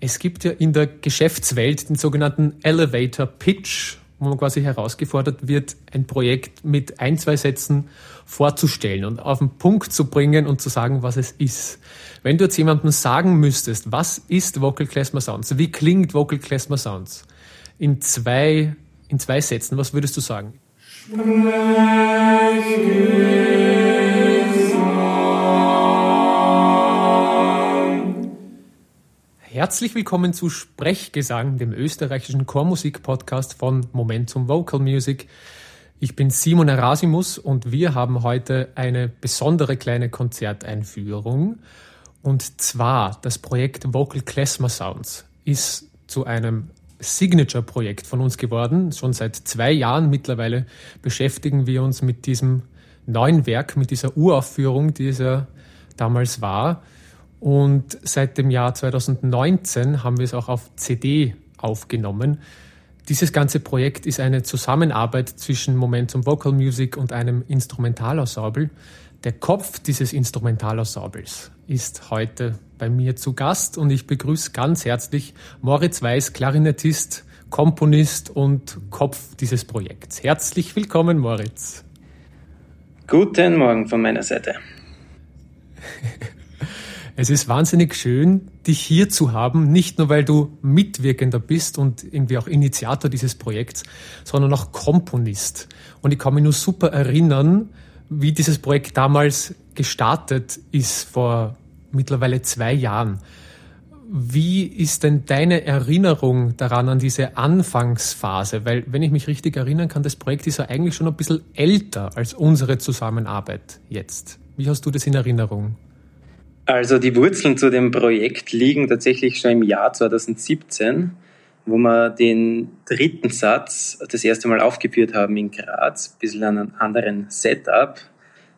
Es gibt ja in der Geschäftswelt den sogenannten Elevator Pitch, wo man quasi herausgefordert wird, ein Projekt mit ein, zwei Sätzen vorzustellen und auf den Punkt zu bringen und zu sagen, was es ist. Wenn du jetzt jemandem sagen müsstest, was ist Vocal Klezmer Sounds? Wie klingt Vocal Klezmer Sounds? In zwei, in zwei Sätzen, was würdest du sagen? Herzlich willkommen zu Sprechgesang, dem österreichischen Chormusik-Podcast von Momentum Vocal Music. Ich bin Simon Erasimus und wir haben heute eine besondere kleine Konzerteinführung. Und zwar das Projekt Vocal Klezmer Sounds ist zu einem Signature-Projekt von uns geworden. Schon seit zwei Jahren mittlerweile beschäftigen wir uns mit diesem neuen Werk, mit dieser Uraufführung, die es ja damals war. Und seit dem Jahr 2019 haben wir es auch auf CD aufgenommen. Dieses ganze Projekt ist eine Zusammenarbeit zwischen Momentum Vocal Music und einem Instrumentalensemble. Der Kopf dieses Instrumentalensembles ist heute bei mir zu Gast und ich begrüße ganz herzlich Moritz Weiß, Klarinettist, Komponist und Kopf dieses Projekts. Herzlich willkommen, Moritz. Guten Morgen von meiner Seite. Es ist wahnsinnig schön, dich hier zu haben, nicht nur weil du Mitwirkender bist und irgendwie auch Initiator dieses Projekts, sondern auch Komponist. Und ich kann mich nur super erinnern, wie dieses Projekt damals gestartet ist, vor mittlerweile zwei Jahren. Wie ist denn deine Erinnerung daran, an diese Anfangsphase? Weil, wenn ich mich richtig erinnern kann, das Projekt ist ja eigentlich schon ein bisschen älter als unsere Zusammenarbeit jetzt. Wie hast du das in Erinnerung? Also die Wurzeln zu dem Projekt liegen tatsächlich schon im Jahr 2017, wo wir den dritten Satz das erste Mal aufgeführt haben in Graz, ein bisschen an einem anderen Setup,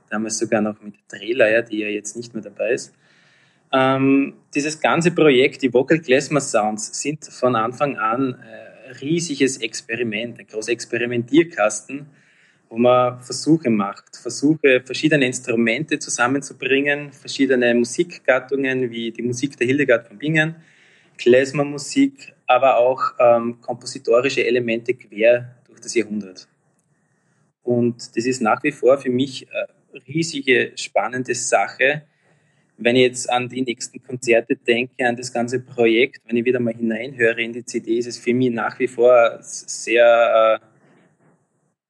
damals sogar noch mit Drehleier, die ja jetzt nicht mehr dabei ist. Ähm, dieses ganze Projekt, die Vocal Klezmer Sounds, sind von Anfang an ein riesiges Experiment, ein großer Experimentierkasten, wo man Versuche macht, Versuche, verschiedene Instrumente zusammenzubringen, verschiedene Musikgattungen wie die Musik der Hildegard von Bingen, Klezmermusik, aber auch ähm, kompositorische Elemente quer durch das Jahrhundert. Und das ist nach wie vor für mich eine riesige, spannende Sache. Wenn ich jetzt an die nächsten Konzerte denke, an das ganze Projekt, wenn ich wieder mal hineinhöre in die CD, ist es für mich nach wie vor sehr äh,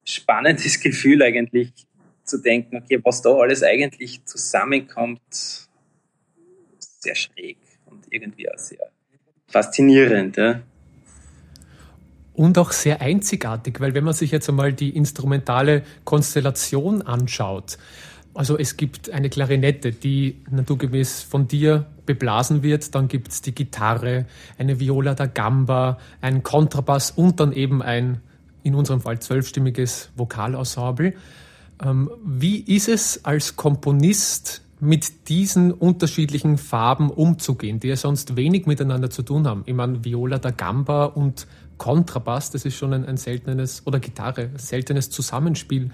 spannendes Gefühl eigentlich zu denken, okay, was da alles eigentlich zusammenkommt, sehr schräg und irgendwie auch sehr faszinierend. Ja. Und auch sehr einzigartig, weil wenn man sich jetzt einmal die instrumentale Konstellation anschaut, also es gibt eine Klarinette, die naturgemäß von dir beblasen wird, dann gibt es die Gitarre, eine Viola da Gamba, ein Kontrabass und dann eben ein in unserem Fall zwölfstimmiges Vokalensemble. Ähm, wie ist es als Komponist mit diesen unterschiedlichen Farben umzugehen, die ja sonst wenig miteinander zu tun haben? Ich meine, Viola da Gamba und Kontrabass, das ist schon ein, ein seltenes, oder Gitarre, seltenes Zusammenspiel.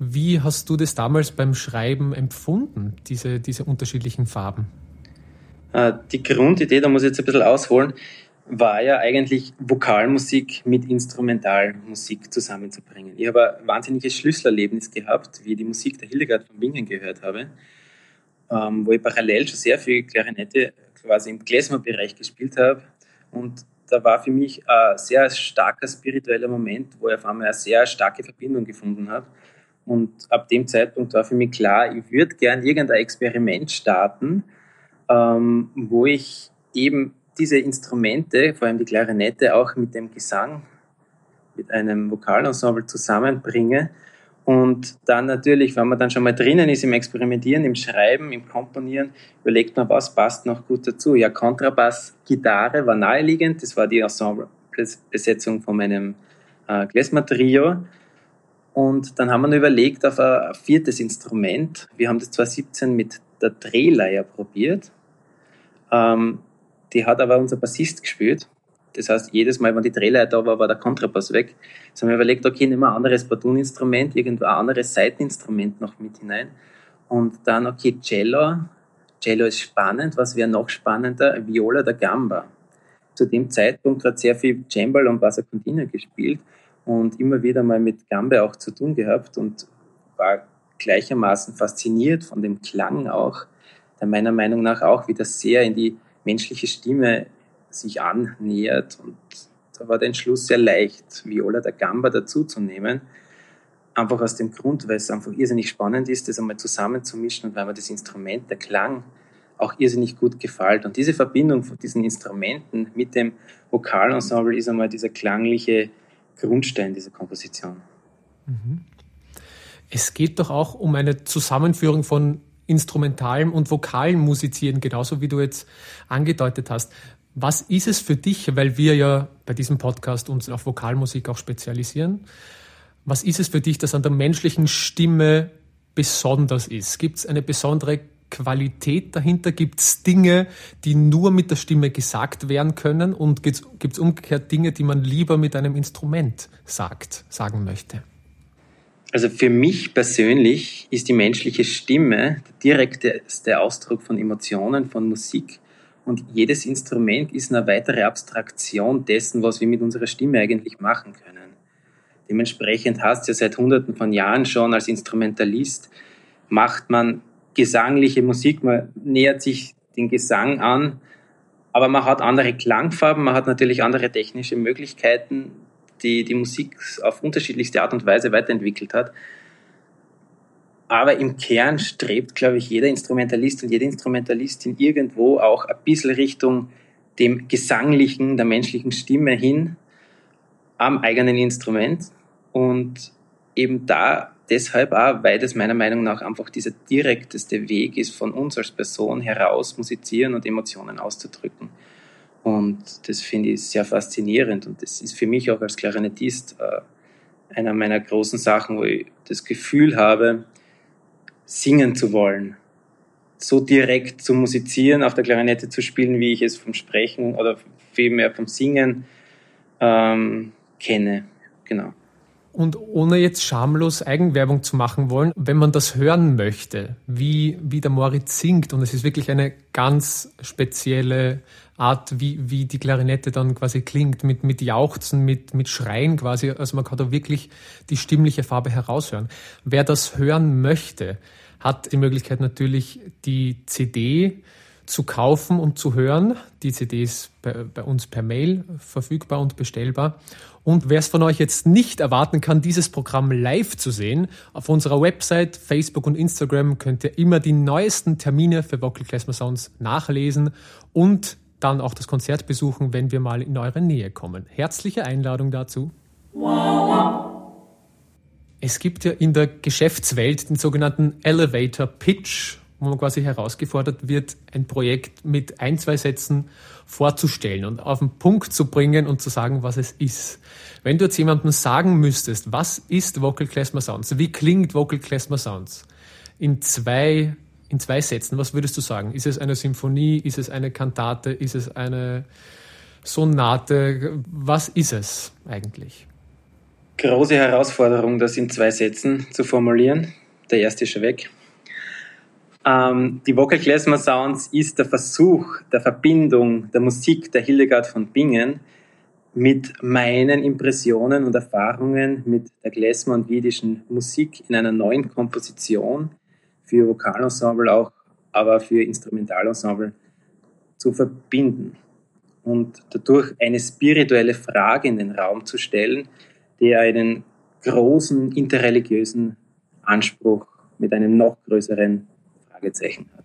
Wie hast du das damals beim Schreiben empfunden, diese, diese unterschiedlichen Farben? Äh, die Grundidee, da muss ich jetzt ein bisschen ausholen, war ja eigentlich Vokalmusik mit Instrumentalmusik zusammenzubringen. Ich habe ein wahnsinniges Schlüsselerlebnis gehabt, wie ich die Musik der Hildegard von Bingen gehört habe, ähm, wo ich parallel schon sehr viel Klarinette quasi im Klezmer-Bereich gespielt habe. Und da war für mich ein sehr starker spiritueller Moment, wo ich auf einmal eine sehr starke Verbindung gefunden habe. Und ab dem Zeitpunkt war für mich klar, ich würde gern irgendein Experiment starten, ähm, wo ich eben diese Instrumente, vor allem die Klarinette, auch mit dem Gesang, mit einem Vokalensemble zusammenbringe. Und dann natürlich, wenn man dann schon mal drinnen ist im Experimentieren, im Schreiben, im Komponieren, überlegt man, was passt noch gut dazu. Ja, Kontrabass, Gitarre war naheliegend, das war die Ensemblebesetzung von meinem äh, Klezmer-Trio. Und dann haben wir überlegt auf ein viertes Instrument. Wir haben das 2017 mit der Drehleier probiert. Ähm, die hat aber unser Bassist gespielt. Das heißt, jedes Mal, wenn die Drehleier da war, war der Kontrabass weg. Jetzt haben wir überlegt, okay, nehmen wir ein anderes Batuninstrument, irgendwo ein anderes Seiteninstrument noch mit hinein. Und dann, okay, Cello. Cello ist spannend. Was wäre noch spannender? Viola da Gamba. zu dem Zeitpunkt gerade sehr viel Cembalo und Bassa Continua gespielt und immer wieder mal mit Gambe auch zu tun gehabt und war gleichermaßen fasziniert von dem Klang auch, der meiner Meinung nach auch wieder sehr in die menschliche Stimme sich annähert. Und da war der Entschluss sehr leicht, Viola da Gamba dazuzunehmen. Einfach aus dem Grund, weil es einfach irrsinnig spannend ist, das einmal zusammenzumischen und weil mir das Instrument, der Klang auch irrsinnig gut gefällt. Und diese Verbindung von diesen Instrumenten mit dem Vokalensemble ist einmal dieser klangliche Grundstein dieser Komposition. Mhm. Es geht doch auch um eine Zusammenführung von instrumentalem und vokalem Musizieren, genauso wie du jetzt angedeutet hast. Was ist es für dich, weil wir ja bei diesem Podcast uns auf Vokalmusik auch spezialisieren? Was ist es für dich, das an der menschlichen Stimme besonders ist? Gibt es eine besondere Qualität dahinter? Gibt es Dinge, die nur mit der Stimme gesagt werden können? Und gibt es umgekehrt Dinge, die man lieber mit einem Instrument sagt, sagen möchte? Also für mich persönlich ist die menschliche Stimme der direkteste Ausdruck von Emotionen, von Musik. Und jedes Instrument ist eine weitere Abstraktion dessen, was wir mit unserer Stimme eigentlich machen können. Dementsprechend hast du ja seit hunderten von Jahren schon als Instrumentalist, macht man gesangliche Musik, man nähert sich den Gesang an, aber man hat andere Klangfarben, man hat natürlich andere technische Möglichkeiten, die die Musik auf unterschiedlichste Art und Weise weiterentwickelt hat. Aber im Kern strebt, glaube ich, jeder Instrumentalist und jede Instrumentalistin irgendwo auch ein bisschen Richtung dem Gesanglichen, der menschlichen Stimme hin am eigenen Instrument. Und eben da deshalb auch, weil das meiner Meinung nach einfach dieser direkteste Weg ist, von uns als Person heraus musizieren und Emotionen auszudrücken. Und das finde ich sehr faszinierend. Und das ist für mich auch als Klarinettist äh, einer meiner großen Sachen, wo ich das Gefühl habe, singen zu wollen. So direkt zu musizieren, auf der Klarinette zu spielen, wie ich es vom Sprechen oder vielmehr vom Singen ähm, kenne. Genau. Und ohne jetzt schamlos Eigenwerbung zu machen wollen, wenn man das hören möchte, wie, wie der Moritz singt, und es ist wirklich eine ganz spezielle Art, wie, wie die Klarinette dann quasi klingt, mit, mit Jauchzen, mit, mit Schreien quasi. Also man kann da wirklich die stimmliche Farbe heraushören. Wer das hören möchte, hat die Möglichkeit natürlich die CD zu kaufen und zu hören. Die CD ist bei, bei uns per Mail verfügbar und bestellbar. Und wer es von euch jetzt nicht erwarten kann, dieses Programm live zu sehen, auf unserer Website, Facebook und Instagram könnt ihr immer die neuesten Termine für Vocal Klezmer Sounds nachlesen und dann auch das Konzert besuchen, wenn wir mal in eure Nähe kommen. Herzliche Einladung dazu. Es gibt ja in der Geschäftswelt den sogenannten Elevator Pitch wo man quasi herausgefordert wird, ein Projekt mit ein, zwei Sätzen vorzustellen und auf den Punkt zu bringen und zu sagen, was es ist. Wenn du jetzt jemandem sagen müsstest, was ist Vocal Klezmer Sounds, wie klingt Vocal Klezmer Sounds, in zwei, in zwei Sätzen, was würdest du sagen? Ist es eine Symphonie, ist es eine Kantate, ist es eine Sonate, was ist es eigentlich? Große Herausforderung, das in zwei Sätzen zu formulieren. Der erste ist schon weg. Ähm, die Vocal Klezmer Sounds ist der Versuch der Verbindung der Musik der Hildegard von Bingen mit meinen Impressionen und Erfahrungen mit der Klezmer und jiddischen Musik in einer neuen Komposition für Vokalensemble auch, aber für Instrumentalensemble zu verbinden und dadurch eine spirituelle Frage in den Raum zu stellen, die einen großen interreligiösen Anspruch mit einem noch größeren Fragezeichen hat.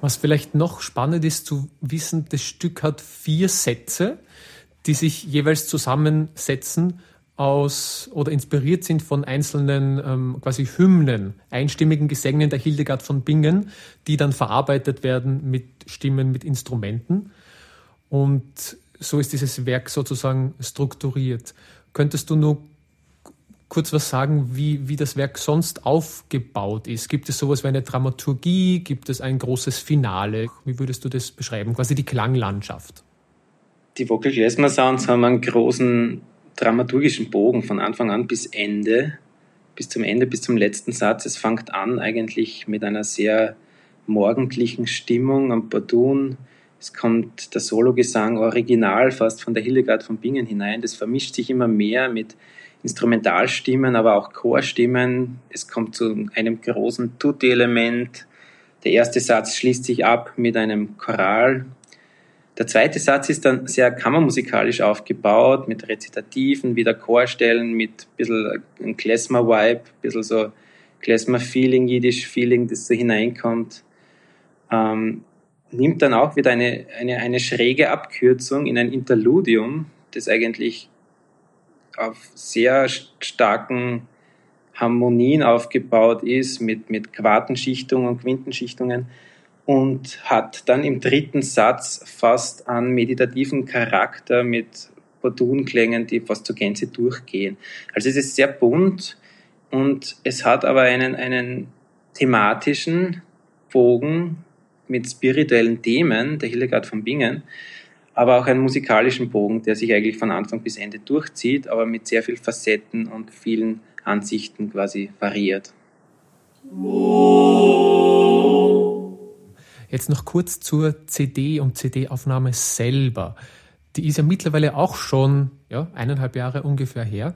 Was vielleicht noch spannend ist zu wissen, das Stück hat vier Sätze, die sich jeweils zusammensetzen aus oder inspiriert sind von einzelnen ähm, quasi Hymnen, einstimmigen Gesängen der Hildegard von Bingen, die dann verarbeitet werden mit Stimmen, mit Instrumenten. Und so ist dieses Werk sozusagen strukturiert. Könntest du nur kurz was sagen, wie, wie das Werk sonst aufgebaut ist? Gibt es sowas wie eine Dramaturgie? Gibt es ein großes Finale? Wie würdest du das beschreiben? Quasi die Klanglandschaft. Die Vocal Klezmer Sounds haben einen großen dramaturgischen Bogen von Anfang an bis Ende, bis zum Ende, bis zum letzten Satz. Es fängt an eigentlich mit einer sehr morgendlichen Stimmung am Bordun. Es kommt der Sologesang original fast von der Hildegard von Bingen hinein. Das vermischt sich immer mehr mit Instrumentalstimmen, aber auch Chorstimmen. Es kommt zu einem großen Tutti-Element. Der erste Satz schließt sich ab mit einem Choral. Der zweite Satz ist dann sehr kammermusikalisch aufgebaut, mit Rezitativen, wieder Chorstellen, mit ein bisschen Klezmer-Vibe, ein bisschen so Klezmer-Feeling, Jiddisch-Feeling, das so hineinkommt. Ähm, nimmt dann auch wieder eine, eine, eine schräge Abkürzung in ein Interludium, das eigentlich auf sehr starken Harmonien aufgebaut ist, mit, mit Quartenschichtungen und Quintenschichtungen und hat dann im dritten Satz fast einen meditativen Charakter mit Bordunklängen, die fast zur Gänze durchgehen. Also es ist sehr bunt und es hat aber einen, einen thematischen Bogen, mit spirituellen Themen, der Hildegard von Bingen, aber auch einen musikalischen Bogen, der sich eigentlich von Anfang bis Ende durchzieht, aber mit sehr vielen Facetten und vielen Ansichten quasi variiert. Jetzt noch kurz zur CD und CD-Aufnahme selber. Die ist ja mittlerweile auch schon ja, eineinhalb Jahre ungefähr her.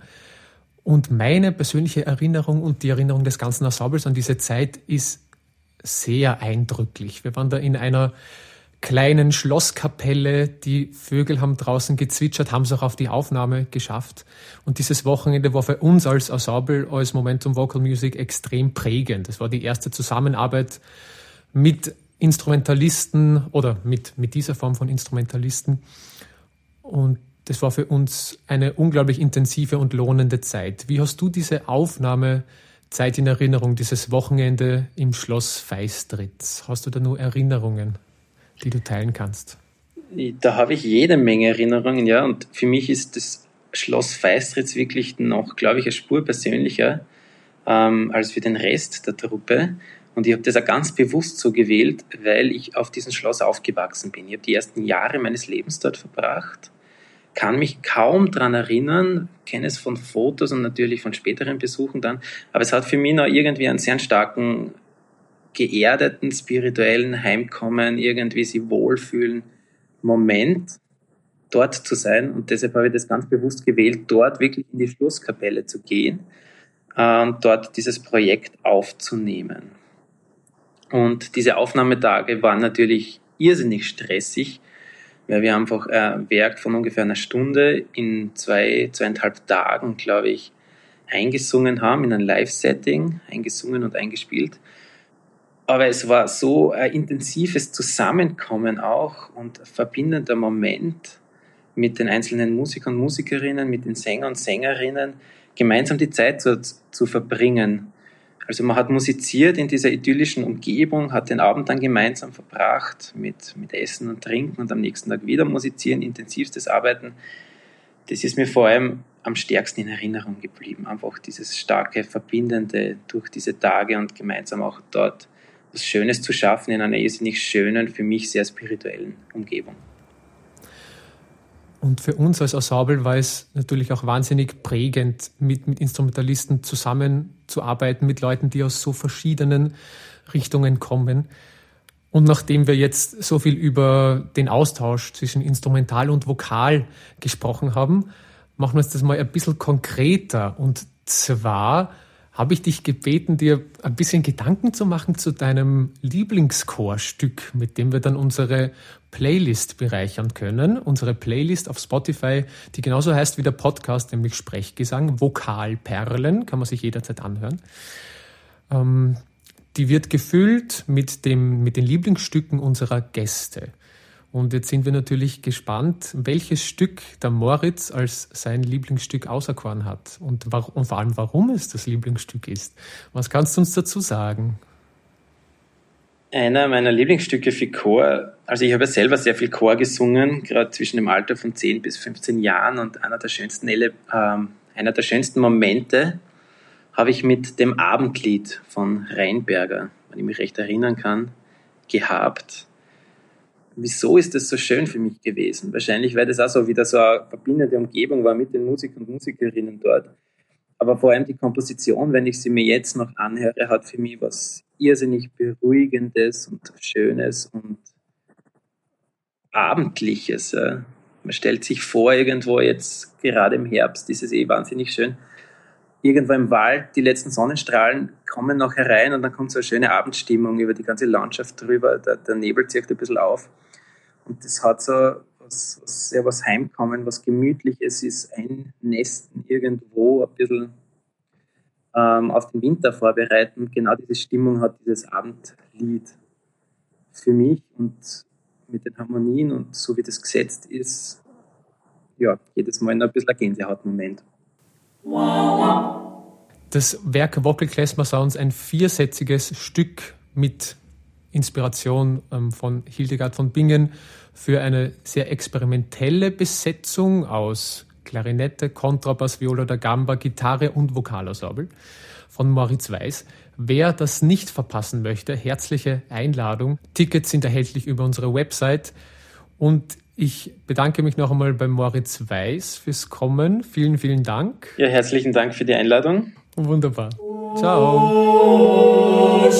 Und meine persönliche Erinnerung und die Erinnerung des ganzen Ensembles an diese Zeit ist sehr eindrücklich. Wir waren da in einer kleinen Schlosskapelle. Die Vögel haben draußen gezwitschert, haben es auch auf die Aufnahme geschafft. Und dieses Wochenende war für uns als Ensemble, als Momentum Vocal Music extrem prägend. Das war die erste Zusammenarbeit mit Instrumentalisten oder mit, mit dieser Form von Instrumentalisten. Und das war für uns eine unglaublich intensive und lohnende Zeit. Wie hast du diese Aufnahme Zeit in Erinnerung, dieses Wochenende im Schloss Feistritz. Hast du da nur Erinnerungen, die du teilen kannst? Da habe ich jede Menge Erinnerungen, ja. Und für mich ist das Schloss Feistritz wirklich noch, glaube ich, eine Spur persönlicher ähm, als für den Rest der Truppe. Und ich habe das auch ganz bewusst so gewählt, weil ich auf diesem Schloss aufgewachsen bin. Ich habe die ersten Jahre meines Lebens dort verbracht kann mich kaum daran erinnern, kenne es von Fotos und natürlich von späteren Besuchen dann, aber es hat für mich noch irgendwie einen sehr starken, geerdeten, spirituellen Heimkommen, irgendwie sich wohlfühlen Moment, dort zu sein und deshalb habe ich das ganz bewusst gewählt, dort wirklich in die Schlusskapelle zu gehen und dort dieses Projekt aufzunehmen. Und diese Aufnahmetage waren natürlich irrsinnig stressig, weil wir einfach ein Werk von ungefähr einer Stunde in zwei, zweieinhalb Tagen, glaube ich, eingesungen haben, in ein Live-Setting, eingesungen und eingespielt. Aber es war so ein intensives Zusammenkommen auch und verbindender Moment mit den einzelnen Musikern und Musikerinnen, mit den Sängern und Sängerinnen, gemeinsam die Zeit zu, zu verbringen. Also man hat musiziert in dieser idyllischen Umgebung, hat den Abend dann gemeinsam verbracht mit, mit Essen und Trinken und am nächsten Tag wieder musizieren, intensivstes Arbeiten. Das ist mir vor allem am stärksten in Erinnerung geblieben. Einfach dieses starke Verbindende durch diese Tage und gemeinsam auch dort was Schönes zu schaffen in einer irrsinnig schönen, für mich sehr spirituellen Umgebung. Und für uns als Ensemble war es natürlich auch wahnsinnig prägend, mit, mit Instrumentalisten zusammenzuarbeiten, mit Leuten, die aus so verschiedenen Richtungen kommen. Und nachdem wir jetzt so viel über den Austausch zwischen Instrumental und Vokal gesprochen haben, machen wir uns das mal ein bisschen konkreter. Und zwar habe ich dich gebeten, dir ein bisschen Gedanken zu machen zu deinem Lieblingschorstück, mit dem wir dann unsere Playlist bereichern können. Unsere Playlist auf Spotify, die genauso heißt wie der Podcast, nämlich Sprechgesang, Vokalperlen, kann man sich jederzeit anhören. Ähm, die wird gefüllt mit, dem, mit den Lieblingsstücken unserer Gäste. Und jetzt sind wir natürlich gespannt, welches Stück der Moritz als sein Lieblingsstück auserkoren hat und, und vor allem, warum es das Lieblingsstück ist. Was kannst du uns dazu sagen? Einer meiner Lieblingsstücke für Chor, also ich habe ja selber sehr viel Chor gesungen, gerade zwischen dem Alter von 10 bis 15 Jahren und einer der schönsten, äh, einer der schönsten Momente habe ich mit dem Abendlied von Rheinberger, wenn ich mich recht erinnern kann, gehabt wieso ist das so schön für mich gewesen? Wahrscheinlich, weil das auch so wieder so eine verbindende Umgebung war mit den Musikern und Musikerinnen dort. Aber vor allem die Komposition, wenn ich sie mir jetzt noch anhöre, hat für mich was irrsinnig Beruhigendes und Schönes und Abendliches. Man stellt sich vor, irgendwo jetzt gerade im Herbst ist es eh wahnsinnig schön. Irgendwo im Wald, die letzten Sonnenstrahlen kommen noch herein und dann kommt so eine schöne Abendstimmung über die ganze Landschaft drüber. Der, der Nebel zieht ein bisschen auf. Und das hat so was, was sehr was Heimkommen, was Gemütliches ist, ein Nesten irgendwo ein bisschen ähm, auf den Winter vorbereiten. Genau diese Stimmung hat dieses Abendlied für mich und mit den Harmonien und so wie das gesetzt ist, ja, jedes Mal ein bisschen ein Gänsehautmoment. Das Werk Vocal Klezmer Sounds, ein viersätziges Stück mit Inspiration ähm, von Hildegard von Bingen für eine sehr experimentelle Besetzung aus Klarinette, Kontrabass, Viola da Gamba, Gitarre und Vokalensemble von Moritz Weiß. Wer das nicht verpassen möchte, herzliche Einladung. Tickets sind erhältlich über unsere Website. Und ich bedanke mich noch einmal bei Moritz Weiß fürs Kommen. Vielen, vielen Dank. Ja, herzlichen Dank für die Einladung. Wunderbar. Ciao.